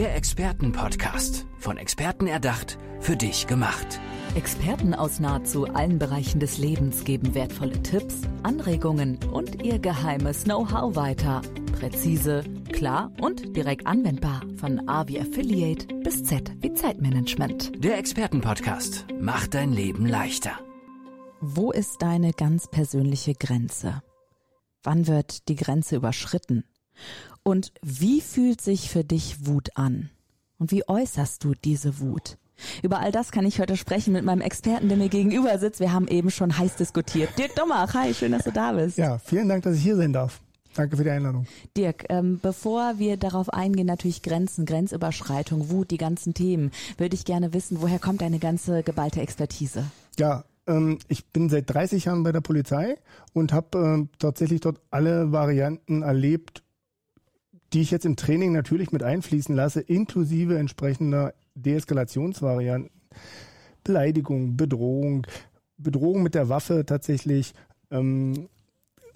Der Expertenpodcast. Von Experten erdacht, für dich gemacht. Experten aus nahezu allen Bereichen des Lebens geben wertvolle Tipps, Anregungen und ihr geheimes Know-how weiter. Präzise, klar und direkt anwendbar. Von A wie Affiliate bis Z wie Zeitmanagement. Der Expertenpodcast macht dein Leben leichter. Wo ist deine ganz persönliche Grenze? Wann wird die Grenze überschritten? Und wie fühlt sich für dich Wut an? Und wie äußerst du diese Wut? Über all das kann ich heute sprechen mit meinem Experten, der mir gegenüber sitzt. Wir haben eben schon heiß diskutiert. Dirk Dommach, hi, schön, dass du da bist. Ja, vielen Dank, dass ich hier sein darf. Danke für die Einladung. Dirk, ähm, bevor wir darauf eingehen, natürlich Grenzen, Grenzüberschreitung, Wut, die ganzen Themen, würde ich gerne wissen, woher kommt deine ganze geballte Expertise? Ja, ähm, ich bin seit 30 Jahren bei der Polizei und habe ähm, tatsächlich dort alle Varianten erlebt, die ich jetzt im Training natürlich mit einfließen lasse, inklusive entsprechender Deeskalationsvarianten. Beleidigung, Bedrohung, Bedrohung mit der Waffe tatsächlich, ähm,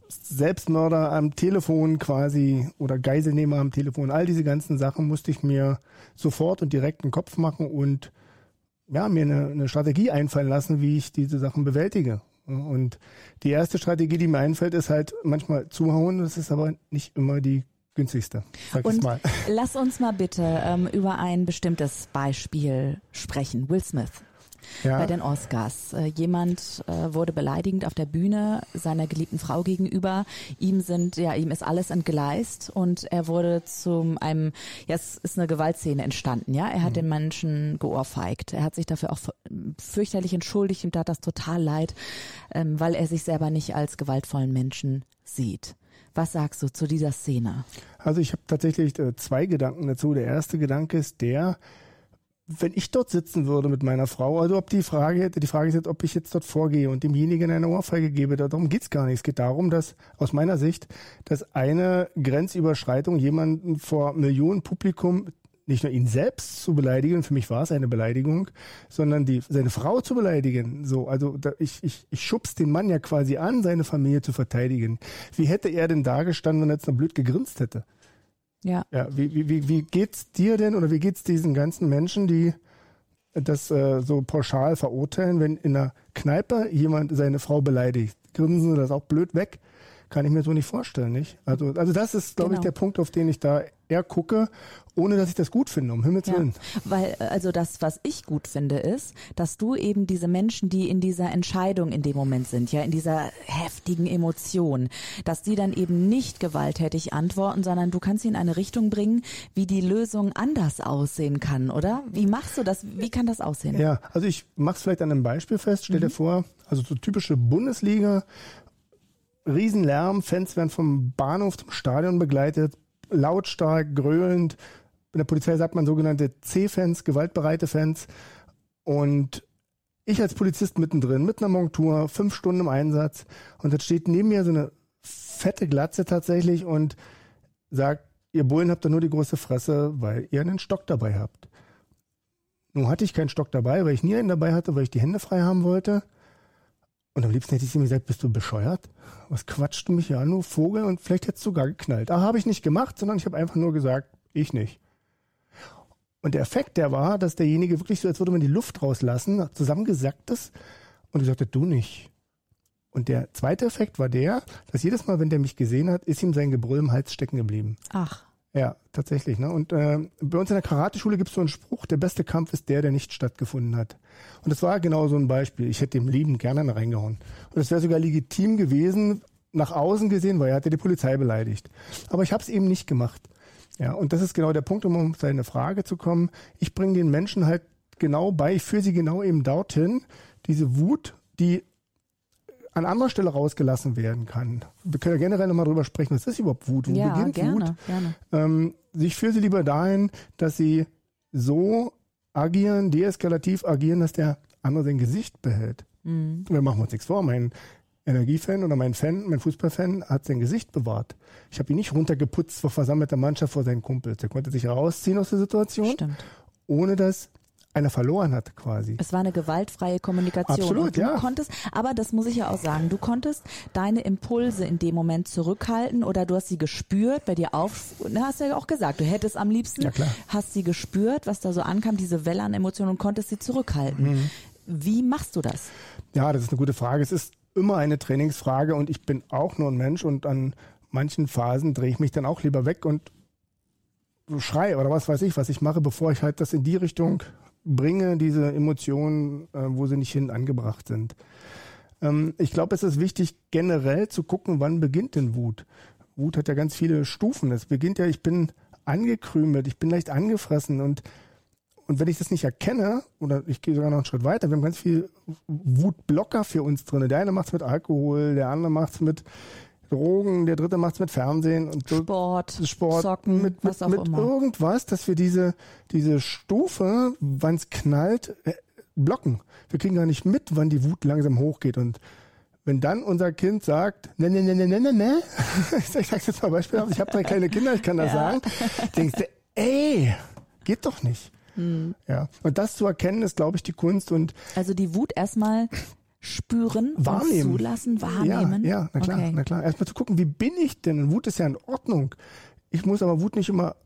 Selbstmörder am Telefon quasi oder Geiselnehmer am Telefon, all diese ganzen Sachen musste ich mir sofort und direkt einen Kopf machen und ja, mir eine, eine Strategie einfallen lassen, wie ich diese Sachen bewältige. Und die erste Strategie, die mir einfällt, ist halt manchmal zuhauen. Das ist aber nicht immer die günstigste. Sag Und mal. lass uns mal bitte ähm, über ein bestimmtes Beispiel sprechen. Will Smith. Ja. Bei den Oscars. Äh, jemand äh, wurde beleidigend auf der Bühne seiner geliebten Frau gegenüber. Ihm sind, ja, ihm ist alles entgleist und er wurde zu einem, ja, es ist eine Gewaltszene entstanden, ja. Er hat mhm. den Menschen geohrfeigt. Er hat sich dafür auch fürchterlich entschuldigt. Ihm tat das total leid, ähm, weil er sich selber nicht als gewaltvollen Menschen sieht. Was sagst du zu dieser Szene? Also ich habe tatsächlich äh, zwei Gedanken dazu. Der erste Gedanke ist der, wenn ich dort sitzen würde mit meiner Frau, also ob die Frage, die Frage ist jetzt, ob ich jetzt dort vorgehe und demjenigen eine Ohrfeige gebe, darum geht's gar nicht. Es geht darum, dass aus meiner Sicht, dass eine Grenzüberschreitung jemanden vor Millionen Publikum nicht nur ihn selbst zu beleidigen, für mich war es eine Beleidigung, sondern die, seine Frau zu beleidigen. So, also da, ich, ich, ich schubs den Mann ja quasi an, seine Familie zu verteidigen. Wie hätte er denn da gestanden, wenn er jetzt noch blöd gegrinst hätte? Ja. Ja, wie, wie, wie, wie geht's dir denn oder wie geht's diesen ganzen Menschen, die das äh, so pauschal verurteilen, wenn in einer Kneipe jemand seine Frau beleidigt? Grinsen sie das auch blöd weg? Kann ich mir so nicht vorstellen, nicht? Also, also das ist, glaube genau. ich, der Punkt, auf den ich da eher gucke, ohne dass ich das gut finde, um Himmels Willen. Ja, weil, also das, was ich gut finde, ist, dass du eben diese Menschen, die in dieser Entscheidung in dem Moment sind, ja, in dieser heftigen Emotion, dass die dann eben nicht gewalttätig antworten, sondern du kannst sie in eine Richtung bringen, wie die Lösung anders aussehen kann, oder? Wie machst du das? Wie kann das aussehen? Ja, also ich mach's vielleicht an einem Beispiel fest. Stell mhm. dir vor, also so typische Bundesliga, Riesenlärm, Fans werden vom Bahnhof zum Stadion begleitet, lautstark, gröhlend. In der Polizei sagt man sogenannte C-Fans, gewaltbereite Fans. Und ich als Polizist mittendrin, mit einer Montur, fünf Stunden im Einsatz. Und dann steht neben mir so eine fette Glatze tatsächlich und sagt, ihr Bullen habt da nur die große Fresse, weil ihr einen Stock dabei habt. Nun hatte ich keinen Stock dabei, weil ich nie einen dabei hatte, weil ich die Hände frei haben wollte. Und am liebsten hätte ich ihm gesagt, bist du bescheuert? Was quatscht du mich hier an, du Vogel? Und vielleicht hättest du sogar geknallt. Aber habe ich nicht gemacht, sondern ich habe einfach nur gesagt, ich nicht. Und der Effekt, der war, dass derjenige wirklich so, als würde man die Luft rauslassen, zusammengesackt ist und gesagt hat, du nicht. Und der zweite Effekt war der, dass jedes Mal, wenn der mich gesehen hat, ist ihm sein Gebrüll im Hals stecken geblieben. Ach. Ja, tatsächlich. Ne? Und äh, bei uns in der Karateschule gibt es so einen Spruch, der beste Kampf ist der, der nicht stattgefunden hat. Und das war genau so ein Beispiel. Ich hätte dem Lieben gerne reingehauen. Und es wäre sogar legitim gewesen, nach außen gesehen, weil er hatte die Polizei beleidigt. Aber ich habe es eben nicht gemacht. Ja, und das ist genau der Punkt, um auf seine Frage zu kommen. Ich bringe den Menschen halt genau bei, ich führe sie genau eben dorthin, diese Wut, die an anderer Stelle rausgelassen werden kann. Wir können ja generell nochmal drüber sprechen, was ist überhaupt Wut? Wo ja, beginnt gerne, Wut? Gerne. Ähm, ich führe sie lieber dahin, dass sie so agieren, deeskalativ agieren, dass der andere sein Gesicht behält. Mhm. Wir machen uns nichts vor. Mein Energiefan oder mein Fan, mein Fußballfan hat sein Gesicht bewahrt. Ich habe ihn nicht runtergeputzt vor versammelter Mannschaft vor seinen Kumpels. Er konnte sich rausziehen aus der Situation, Stimmt. ohne dass einer verloren hat quasi. Es war eine gewaltfreie Kommunikation. Absolut, und du ja. konntest, aber das muss ich ja auch sagen, du konntest deine Impulse in dem Moment zurückhalten oder du hast sie gespürt, bei dir auf, du hast ja auch gesagt, du hättest am liebsten, Ja, hast sie gespürt, was da so ankam, diese Welle an Emotionen und konntest sie zurückhalten. Mhm. Wie machst du das? Ja, das ist eine gute Frage. Es ist immer eine Trainingsfrage und ich bin auch nur ein Mensch und an manchen Phasen drehe ich mich dann auch lieber weg und schreie oder was weiß ich, was ich mache, bevor ich halt das in die Richtung bringe, diese Emotionen, äh, wo sie nicht hin angebracht sind. Ähm, ich glaube, es ist wichtig, generell zu gucken, wann beginnt denn Wut. Wut hat ja ganz viele Stufen. Es beginnt ja, ich bin angekrümelt, ich bin leicht angefressen und und wenn ich das nicht erkenne, oder ich gehe sogar noch einen Schritt weiter, wir haben ganz viel Wutblocker für uns drin. Der eine macht es mit Alkohol, der andere macht es mit Drogen, der dritte macht es mit Fernsehen und Sport, Sport Zocken, mit, mit, mit irgendwas, dass wir diese, diese Stufe, wann es knallt, äh, blocken. Wir kriegen gar nicht mit, wann die Wut langsam hochgeht. Und wenn dann unser Kind sagt, ne, ne, ne, ne, ne, ne, ne, ich sage jetzt mal beispielhaft, ich habe drei kleine Kinder, ich kann das sagen, denkst du, ey, geht doch nicht. Hm. Ja. Und das zu erkennen, ist, glaube ich, die Kunst und Also die Wut erstmal spüren, Wahrnehmen. zulassen, wahrnehmen. Ja, ja, na klar, Okay. na klar. Erstmal zu gucken, wie bin ich denn? Und Wut ist ja in Ordnung. Ich muss aber Wut nicht immer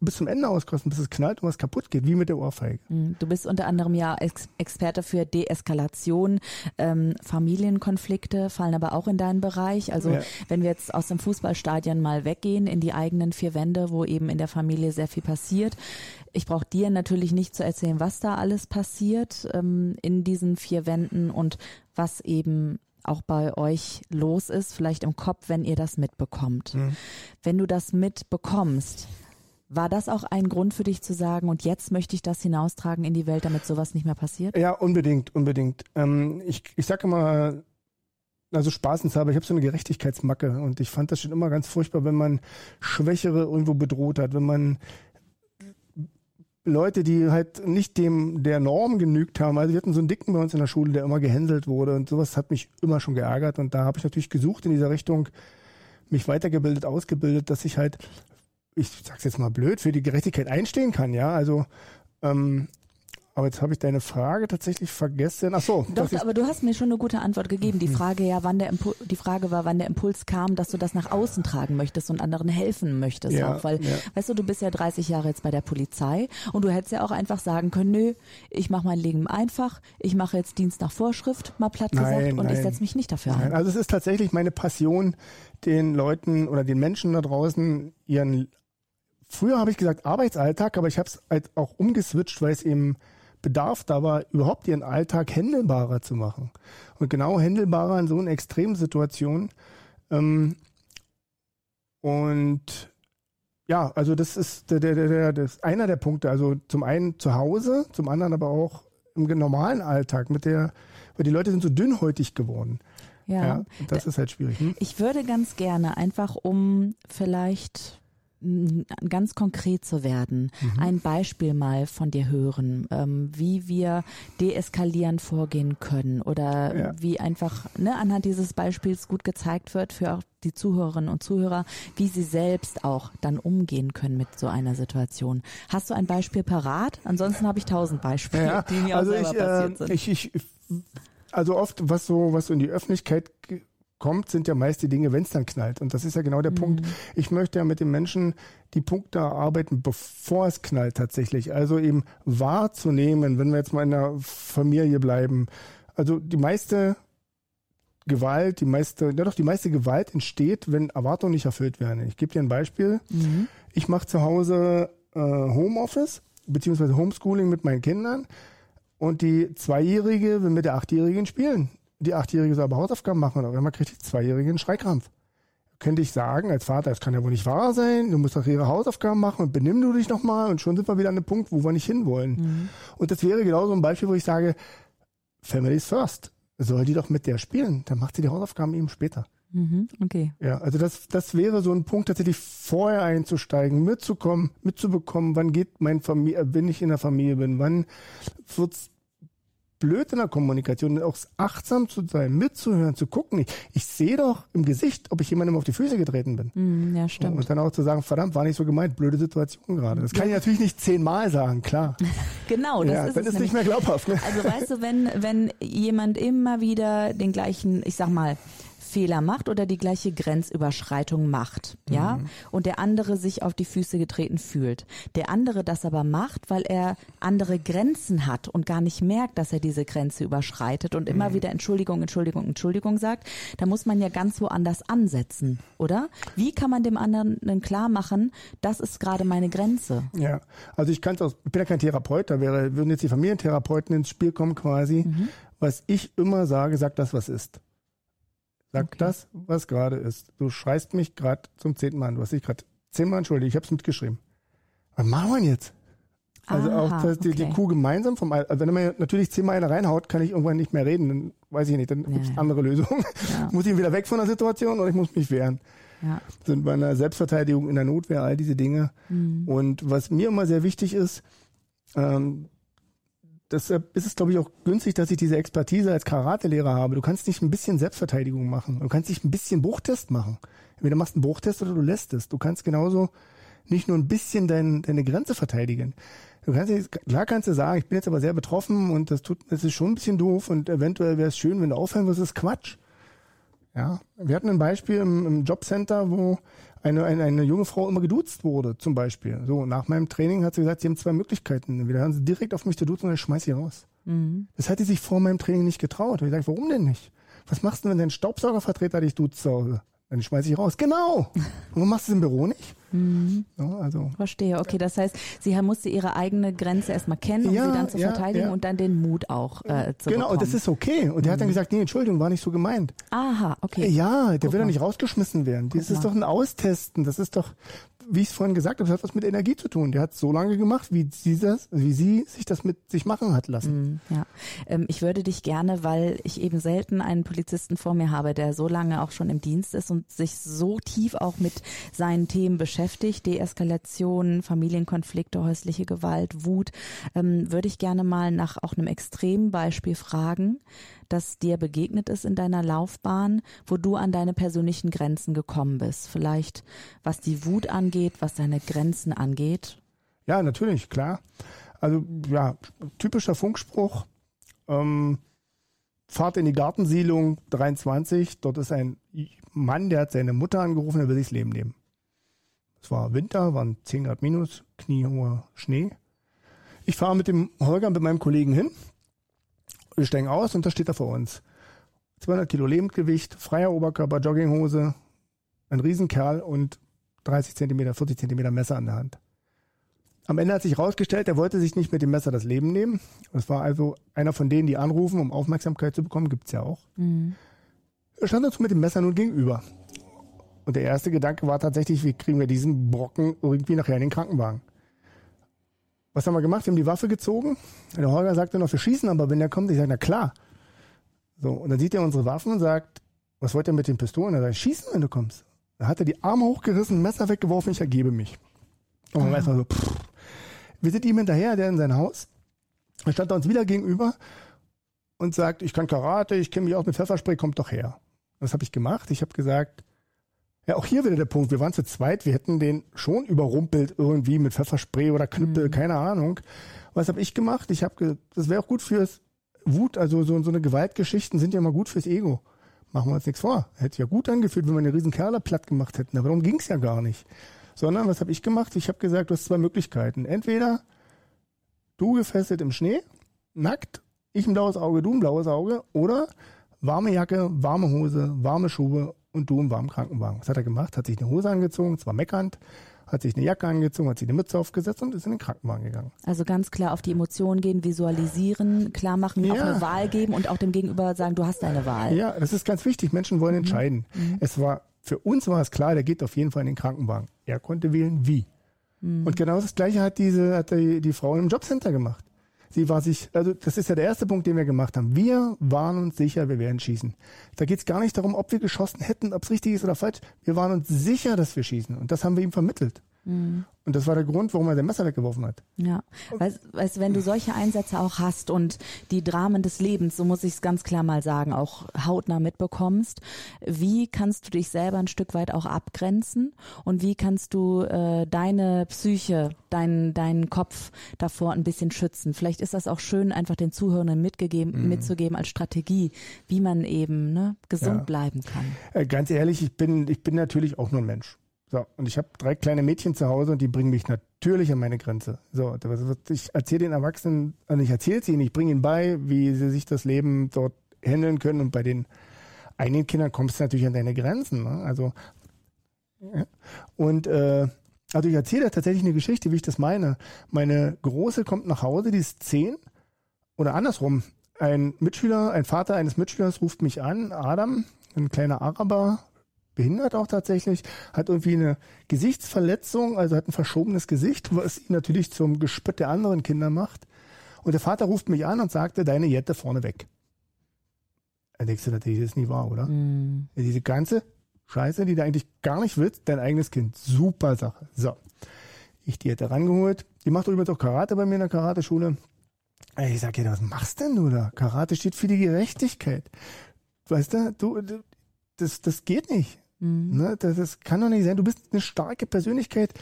bis zum Ende auskosten, bis es knallt und was kaputt geht, wie mit der Ohrfeige. Hm, Du bist unter anderem ja Ex Experte für Deeskalation. Ähm, Familienkonflikte fallen aber auch in deinen Bereich. Also Ja. wenn wir jetzt aus dem Fußballstadion mal weggehen in die eigenen vier Wände, wo eben in der Familie sehr viel passiert. Ich brauche dir natürlich nicht zu erzählen, was da alles passiert ähm, in diesen vier Wänden und was eben auch bei euch los ist, vielleicht im Kopf, wenn ihr das mitbekommt. Wenn du das mitbekommst, war das auch ein Grund für dich zu sagen, und jetzt möchte ich das hinaustragen in die Welt, damit sowas nicht mehr passiert? Ja, unbedingt, unbedingt. Ähm, ich, ich sage immer, also spaßenshalber, ich habe so eine Gerechtigkeitsmacke und ich fand das schon immer ganz furchtbar, wenn man Schwächere irgendwo bedroht hat, wenn man Leute, die halt nicht dem der Norm genügt haben. Also wir hatten so einen Dicken bei uns in der Schule, der immer gehänselt wurde und sowas hat mich immer schon geärgert und da habe ich natürlich gesucht in dieser Richtung, mich weitergebildet, ausgebildet, dass ich halt, ich sag's jetzt mal blöd, für die Gerechtigkeit einstehen kann, ja. Also ähm, aber jetzt habe ich deine Frage tatsächlich vergessen. Ach so, Doch, aber du hast mir schon eine gute Antwort gegeben. Die Frage ja, wann der Impul die Frage war, wann der Impuls kam, dass du das nach außen tragen möchtest und anderen helfen möchtest Ja, auch, weil ja. weißt du, du bist ja 30 Jahre jetzt bei der Polizei und du hättest ja auch einfach sagen können, nö, ich mache mein Leben einfach, ich mache jetzt Dienst nach Vorschrift, mal platt Nein, gesagt, und ich nein. setze mich nicht dafür Nein, ein. also es ist tatsächlich meine Passion, den Leuten oder den Menschen da draußen ihren Früher habe ich gesagt Arbeitsalltag, aber ich habe es halt auch umgeswitcht, weil es eben Bedarf da war, überhaupt ihren Alltag händelbarer zu machen. Und genau händelbarer in so einer Extremsituation. Ähm, und ja, also das ist der, der, der, das einer der Punkte. Also zum einen zu Hause, zum anderen aber auch im normalen Alltag mit der, weil die Leute sind so dünnhäutig geworden. Ja. Ja, und das ist halt schwierig. Hm? Ich würde ganz gerne einfach, um vielleicht ganz konkret zu werden, Mhm. ein Beispiel mal von dir hören, ähm, wie wir deeskalierend vorgehen können oder Ja. wie einfach ne, anhand dieses Beispiels gut gezeigt wird für auch die Zuhörerinnen und Zuhörer, wie sie selbst auch dann umgehen können mit so einer Situation. Hast du ein Beispiel parat? Ansonsten habe ich tausend Beispiele, Ja, die mir also auch selber ich, passiert äh, sind. ich, ich, also oft, was so, was so in die Öffentlichkeit kommt, sind ja meist die Dinge, wenn es dann knallt. Und das ist ja genau der Punkt. Ich möchte ja mit den Menschen die Punkte erarbeiten, bevor es knallt tatsächlich. Also eben wahrzunehmen, wenn wir jetzt mal in der Familie bleiben. Also die meiste Gewalt, die meiste, ja doch, die meiste Gewalt entsteht, wenn Erwartungen nicht erfüllt werden. Ich gebe dir ein Beispiel. Mhm. Ich mache zu Hause äh, Homeoffice beziehungsweise Homeschooling mit meinen Kindern und die Zweijährige will mit der Achtjährigen spielen. Die Achtjährige soll aber Hausaufgaben machen und auf einmal kriegt die Zweijährige einen Schreikrampf. Könnte ich sagen als Vater, das kann ja wohl nicht wahr sein, du musst doch ihre Hausaufgaben machen und benimm du dich nochmal und schon sind wir wieder an dem Punkt, wo wir nicht hinwollen. Mhm. Und das wäre genau so ein Beispiel, wo ich sage, Families first. Soll die doch mit der spielen, dann macht sie die Hausaufgaben eben später. Mhm. Okay. Ja, also das, das wäre so ein Punkt, tatsächlich vorher einzusteigen, mitzukommen, mitzubekommen, wann geht mein Familie, wenn ich in der Familie bin, wann wird's blöd in der Kommunikation, auch achtsam zu sein, mitzuhören, zu gucken. Ich, ich sehe doch im Gesicht, ob ich jemandem auf die Füße getreten bin. Mm, ja, stimmt. Und dann auch zu sagen, verdammt, war nicht so gemeint, blöde Situation gerade. Das kann ich natürlich nicht zehnmal sagen, klar. genau, das ja, ist dann es ist nicht mehr glaubhaft. Ne? Also weißt du, wenn, wenn jemand immer wieder den gleichen, ich sag mal, Fehler macht oder die gleiche Grenzüberschreitung macht, ja, mhm. und der andere sich auf die Füße getreten fühlt. Der andere das aber macht, weil er andere Grenzen hat und gar nicht merkt, dass er diese Grenze überschreitet und immer mhm. wieder Entschuldigung, Entschuldigung, Entschuldigung sagt, da muss man ja ganz woanders ansetzen, oder? Wie kann man dem anderen klar machen, das ist gerade meine Grenze? Ja, also ich kann es aus, ich bin ja kein Therapeut, da wäre, würden jetzt die Familientherapeuten ins Spiel kommen quasi. Mhm. Was ich immer sage, sag das, was ist. Sag okay. das, was gerade ist. Du schreist mich gerade zum zehnten Mal an. Du hast dich gerade zehnmal entschuldigt. Ich habe es mitgeschrieben. Was machen wir jetzt? Also Aha, auch dass die, okay. die Kuh gemeinsam vom also wenn man natürlich zehnmal eine reinhaut, kann ich irgendwann nicht mehr reden, dann weiß ich nicht, dann ja, gibt es andere Lösungen. Ja. muss ich wieder weg von der Situation oder ich muss mich wehren. Ja. Sind bei einer Selbstverteidigung in der Notwehr, all diese Dinge. Mhm. Und was mir immer sehr wichtig ist, ähm, deshalb ist es, glaube ich, auch günstig, dass ich diese Expertise als Karatelehrer habe. Du kannst nicht ein bisschen Selbstverteidigung machen. Du kannst nicht ein bisschen Bruchtest machen. Entweder machst einen Bruchtest oder du lässt es. Du kannst genauso nicht nur ein bisschen dein, deine Grenze verteidigen. Du kannst, klar kannst du sagen, ich bin jetzt aber sehr betroffen und das tut, das ist schon ein bisschen doof und eventuell wäre es schön, wenn du aufhören würdest, das ist Quatsch. Ja, wir hatten ein Beispiel im, im Jobcenter, wo eine, eine, eine junge Frau immer geduzt wurde, zum Beispiel. So, nach meinem Training hat sie gesagt, sie haben zwei Möglichkeiten. Entweder hören sie direkt auf mich zu duzen oder ich schmeiß sie raus. Mhm. Das hat sie sich vor meinem Training nicht getraut. Und ich sage, warum denn nicht? Was machst du, wenn dein Staubsaugervertreter dich duzt zu Hause? Dann schmeiß ich raus. Genau. Und warum machst du es im Büro nicht? Mhm. Ja, also. Verstehe, okay. Das heißt, sie musste ihre eigene Grenze erstmal kennen, um ja, sie dann zu ja, verteidigen und dann den Mut auch äh, zu Genau, und das ist okay. Und der hat dann mhm. gesagt, nee, Entschuldigung, war nicht so gemeint. Aha, okay. Ja, der Guck will doch nicht rausgeschmissen werden. Das ist doch ein Austesten. Das ist doch, wie ich es vorhin gesagt habe, das hat was mit Energie zu tun. Der hat so lange gemacht, wie sie, das, wie sie sich das mit sich machen hat lassen. Mm, ja, ähm, ich würde dich gerne, weil ich eben selten einen Polizisten vor mir habe, der so lange auch schon im Dienst ist und sich so tief auch mit seinen Themen beschäftigt, Deeskalation, Familienkonflikte, häusliche Gewalt, Wut, ähm, würde ich gerne mal nach auch einem Extrembeispiel fragen das dir begegnet ist in deiner Laufbahn, wo du an deine persönlichen Grenzen gekommen bist? Vielleicht was die Wut angeht, was deine Grenzen angeht? Ja, natürlich, klar. Also ja, typischer Funkspruch. Ähm, Fahrt in die Gartensiedlung 23. Dort ist ein Mann, der hat seine Mutter angerufen, er will sich das Leben nehmen. Es war Winter, waren 10 Grad minus, kniehoher Schnee. Ich fahre mit dem Holger, mit meinem Kollegen hin. Wir steigen aus und da steht er vor uns. 200 Kilo Lebendgewicht, freier Oberkörper, Jogginghose, ein Riesenkerl und 30 Zentimeter, 40 Zentimeter Messer an der Hand. Am Ende hat sich herausgestellt, er wollte sich nicht mit dem Messer das Leben nehmen. Das war also einer von denen, die anrufen, um Aufmerksamkeit zu bekommen, gibt's ja auch. Mhm. Er stand uns mit dem Messer nun gegenüber. Und der erste Gedanke war tatsächlich, wie kriegen wir diesen Brocken irgendwie nachher in den Krankenwagen. Was haben wir gemacht? Wir haben die Waffe gezogen. Der Holger sagte noch, wir schießen aber, wenn der kommt. Ich sage, na klar. So, und dann sieht er unsere Waffen und sagt, was wollt ihr mit den Pistolen? Er sagt, schießen, wenn du kommst. Da hat er die Arme hochgerissen, Messer weggeworfen, ich ergebe mich. Und man weiß mal so, pff. Wir sind ihm hinterher, der in sein Haus. Er stand uns wieder gegenüber und sagt, ich kann Karate, ich kenne mich aus mit Pfefferspray, kommt doch her. Was habe ich gemacht? Ich habe gesagt, ja, auch hier wieder der Punkt. Wir waren zu zweit, wir hätten den schon überrumpelt irgendwie mit Pfefferspray oder Knüppel, mhm. keine Ahnung. Was habe ich gemacht? Ich habe, das wäre auch gut fürs Wut, also so, so eine Gewaltgeschichten sind ja immer gut fürs Ego. Machen wir uns nichts vor. Hätte ja gut angefühlt, wenn wir eine riesen Kerle platt gemacht hätten. Aber darum ging es ja gar nicht. Sondern, was habe ich gemacht? Ich habe gesagt, du hast zwei Möglichkeiten. Entweder du gefesselt im Schnee, nackt, ich ein blaues Auge, du ein blaues Auge, oder warme Jacke, warme Hose, warme Schuhe und du im warmen Krankenwagen. Was hat er gemacht? Hat sich eine Hose angezogen, zwar meckernd, hat sich eine Jacke angezogen, hat sich eine Mütze aufgesetzt und ist in den Krankenwagen gegangen. Also ganz klar auf die Emotionen gehen, visualisieren, klar machen, ja. auch eine Wahl geben und auch dem Gegenüber sagen, du hast deine Wahl. Ja, das ist ganz wichtig. Menschen wollen mhm. entscheiden. Mhm. Es war, für uns war es klar, der geht auf jeden Fall in den Krankenwagen. Er konnte wählen, wie. Mhm. Und genau das Gleiche hat diese, hat die, die Frau im Jobcenter gemacht. Sie war sich, also das ist ja der erste Punkt, den wir gemacht haben. Wir waren uns sicher, wir werden schießen. Da geht es gar nicht darum, ob wir geschossen hätten, ob es richtig ist oder falsch. Wir waren uns sicher, dass wir schießen. Und das haben wir ihm vermittelt. Mhm. Und das war der Grund, warum er sein Messer weggeworfen hat. Ja, weißt, weißt wenn du solche Einsätze auch hast und die Dramen des Lebens, so muss ich es ganz klar mal sagen, auch hautnah mitbekommst, wie kannst du dich selber ein Stück weit auch abgrenzen und wie kannst du äh, deine Psyche, deinen deinen Kopf davor ein bisschen schützen? Vielleicht ist das auch schön, einfach den Zuhörenden mitgegeben, mhm. mitzugeben als Strategie, wie man eben ne, gesund ja. bleiben kann. Äh, ganz ehrlich, ich bin ich bin natürlich auch nur ein Mensch. So, und ich habe drei kleine Mädchen zu Hause und die bringen mich natürlich an meine Grenze. So, ich erzähle den Erwachsenen, also ich erzähle es ihnen, ich bringe ihnen bei, wie sie sich das Leben dort handeln können und bei den einigen Kindern kommst du natürlich an deine Grenzen. Ne? Also, und äh, also ich erzähle tatsächlich eine Geschichte, wie ich das meine. Meine Große kommt nach Hause, die ist zehn oder andersrum. Ein Mitschüler, ein Vater eines Mitschülers ruft mich an, Adam, ein kleiner Araber, behindert auch tatsächlich, hat irgendwie eine Gesichtsverletzung, also hat ein verschobenes Gesicht, was ihn natürlich zum Gespött der anderen Kinder macht. Und der Vater ruft mich an und sagte, deine Jette vorne weg. Da denkst du natürlich, das ist nicht wahr, oder? Mm. Diese ganze Scheiße, die du eigentlich gar nicht willst, dein eigenes Kind. Super Sache. So. Ich die Jette rangeholt. Die macht übrigens auch Karate bei mir in der Karateschule. Ich sag ihr, was machst denn du da? Karate steht für die Gerechtigkeit. Weißt du, du, das, das geht nicht. Mhm. Ne, das, das kann doch nicht sein. Du bist eine starke Persönlichkeit,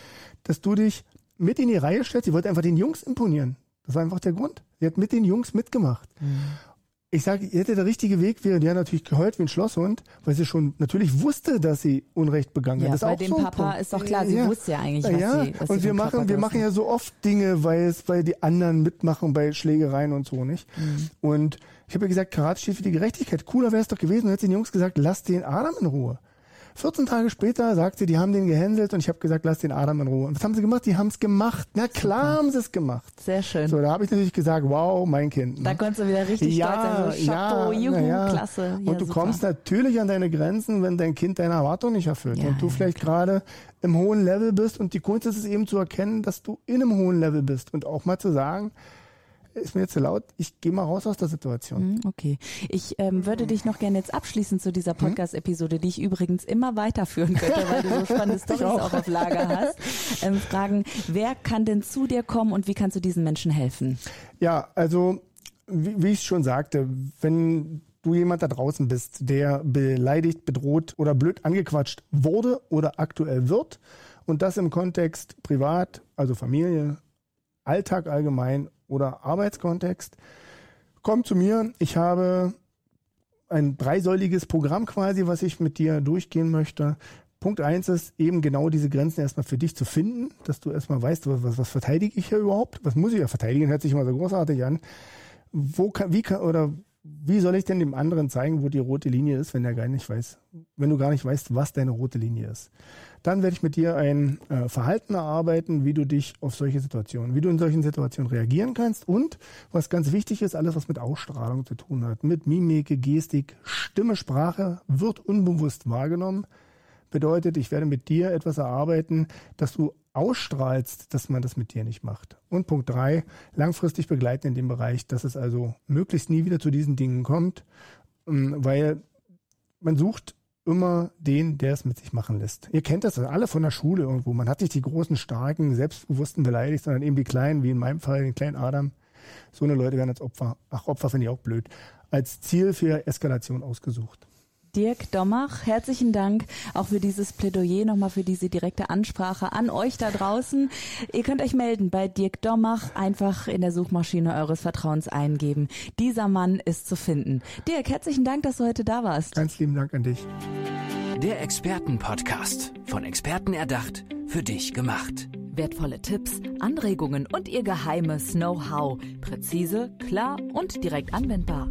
dass du dich mit in die Reihe stellst. Sie wollte einfach den Jungs imponieren. Das war einfach der Grund. Sie hat mit den Jungs mitgemacht. Mhm. Ich sage, ihr hätte der richtige Weg wäre, die hat natürlich geheult wie ein Schlosshund, weil sie schon natürlich wusste, dass sie Unrecht begangen hat. Ja, das bei dem so Papa ist doch klar, sie ja. wusste ja eigentlich, was ja. sie was Und wir machen, wir machen ja so oft Dinge, weil es, weil die anderen mitmachen bei Schlägereien und so, nicht? Mhm. Und ich habe ja gesagt, Karate steht für die Gerechtigkeit. Cooler wäre es doch gewesen, hätte den Jungs gesagt, lass den Adam in Ruhe. 14 Tage später sagt sie, die haben den gehänselt und ich habe gesagt, lass den Adam in Ruhe. Und was haben sie gemacht? Die haben es gemacht. Na klar Super. haben sie es gemacht. Sehr schön. So, da habe ich natürlich gesagt, wow, mein Kind. Ne? Da konntest du wieder richtig ja, stolz sein. So, Chapeau, ja, Juhu, ja. klasse. Ja, und du super. kommst natürlich an deine Grenzen, wenn dein Kind deine Erwartung nicht erfüllt. Ja, und du vielleicht gerade im hohen Level bist. Und die Kunst ist es eben zu erkennen, dass du in einem hohen Level bist. Und auch mal zu sagen, ist mir jetzt zu laut, ich gehe mal raus aus der Situation. Hm, okay. Ich ähm, würde dich noch gerne jetzt abschließen zu dieser hm? Podcast-Episode, die ich übrigens immer weiterführen könnte, weil du so spannende Storys auch. auch auf Lager hast. Ähm, fragen, wer kann denn zu dir kommen und wie kannst du diesen Menschen helfen? Ja, also wie, wie ich schon sagte, wenn du jemand da draußen bist, der beleidigt, bedroht oder blöd angequatscht wurde oder aktuell wird und das im Kontext privat, also Familie, Alltag allgemein oder Arbeitskontext, komm zu mir. Ich habe ein dreisäuliges Programm quasi, was ich mit dir durchgehen möchte. Punkt eins ist eben genau diese Grenzen erstmal für dich zu finden, dass du erstmal weißt, was, was, verteidige ich hier überhaupt? Was muss ich ja verteidigen? Hört sich immer so großartig an. Wo kann, wie kann, oder wie soll ich denn dem anderen zeigen, wo die rote Linie ist, wenn er gar nicht weiß, wenn du gar nicht weißt, was deine rote Linie ist? Dann werde ich mit dir ein äh, Verhalten erarbeiten, wie du dich auf solche Situationen, wie du in solchen Situationen reagieren kannst und was ganz wichtig ist, alles was mit Ausstrahlung zu tun hat, mit Mimik, Gestik, Stimme, Sprache wird unbewusst wahrgenommen. Bedeutet, ich werde mit dir etwas erarbeiten, dass du ausstrahlst, dass man das mit dir nicht macht. Und Punkt drei, langfristig begleiten in dem Bereich, dass es also möglichst nie wieder zu diesen Dingen kommt, ähm, weil man sucht immer den, der es mit sich machen lässt. Ihr kennt das alle von der Schule irgendwo. Man hat nicht die großen, starken, selbstbewussten beleidigt, sondern eben die kleinen, wie in meinem Fall, den kleinen Adam. So eine Leute werden als Opfer, ach Opfer finde ich auch blöd, als Ziel für Eskalation ausgesucht. Dirk Dommach, herzlichen Dank auch für dieses Plädoyer, nochmal für diese direkte Ansprache an euch da draußen. Ihr könnt euch melden bei Dirk Dommach, einfach in der Suchmaschine eures Vertrauens eingeben. Dieser Mann ist zu finden. Dirk, herzlichen Dank, dass du heute da warst. Ganz lieben Dank an dich. Der Expertenpodcast, von Experten erdacht, für dich gemacht. Wertvolle Tipps, Anregungen und ihr geheimes Know-how. Präzise, klar und direkt anwendbar.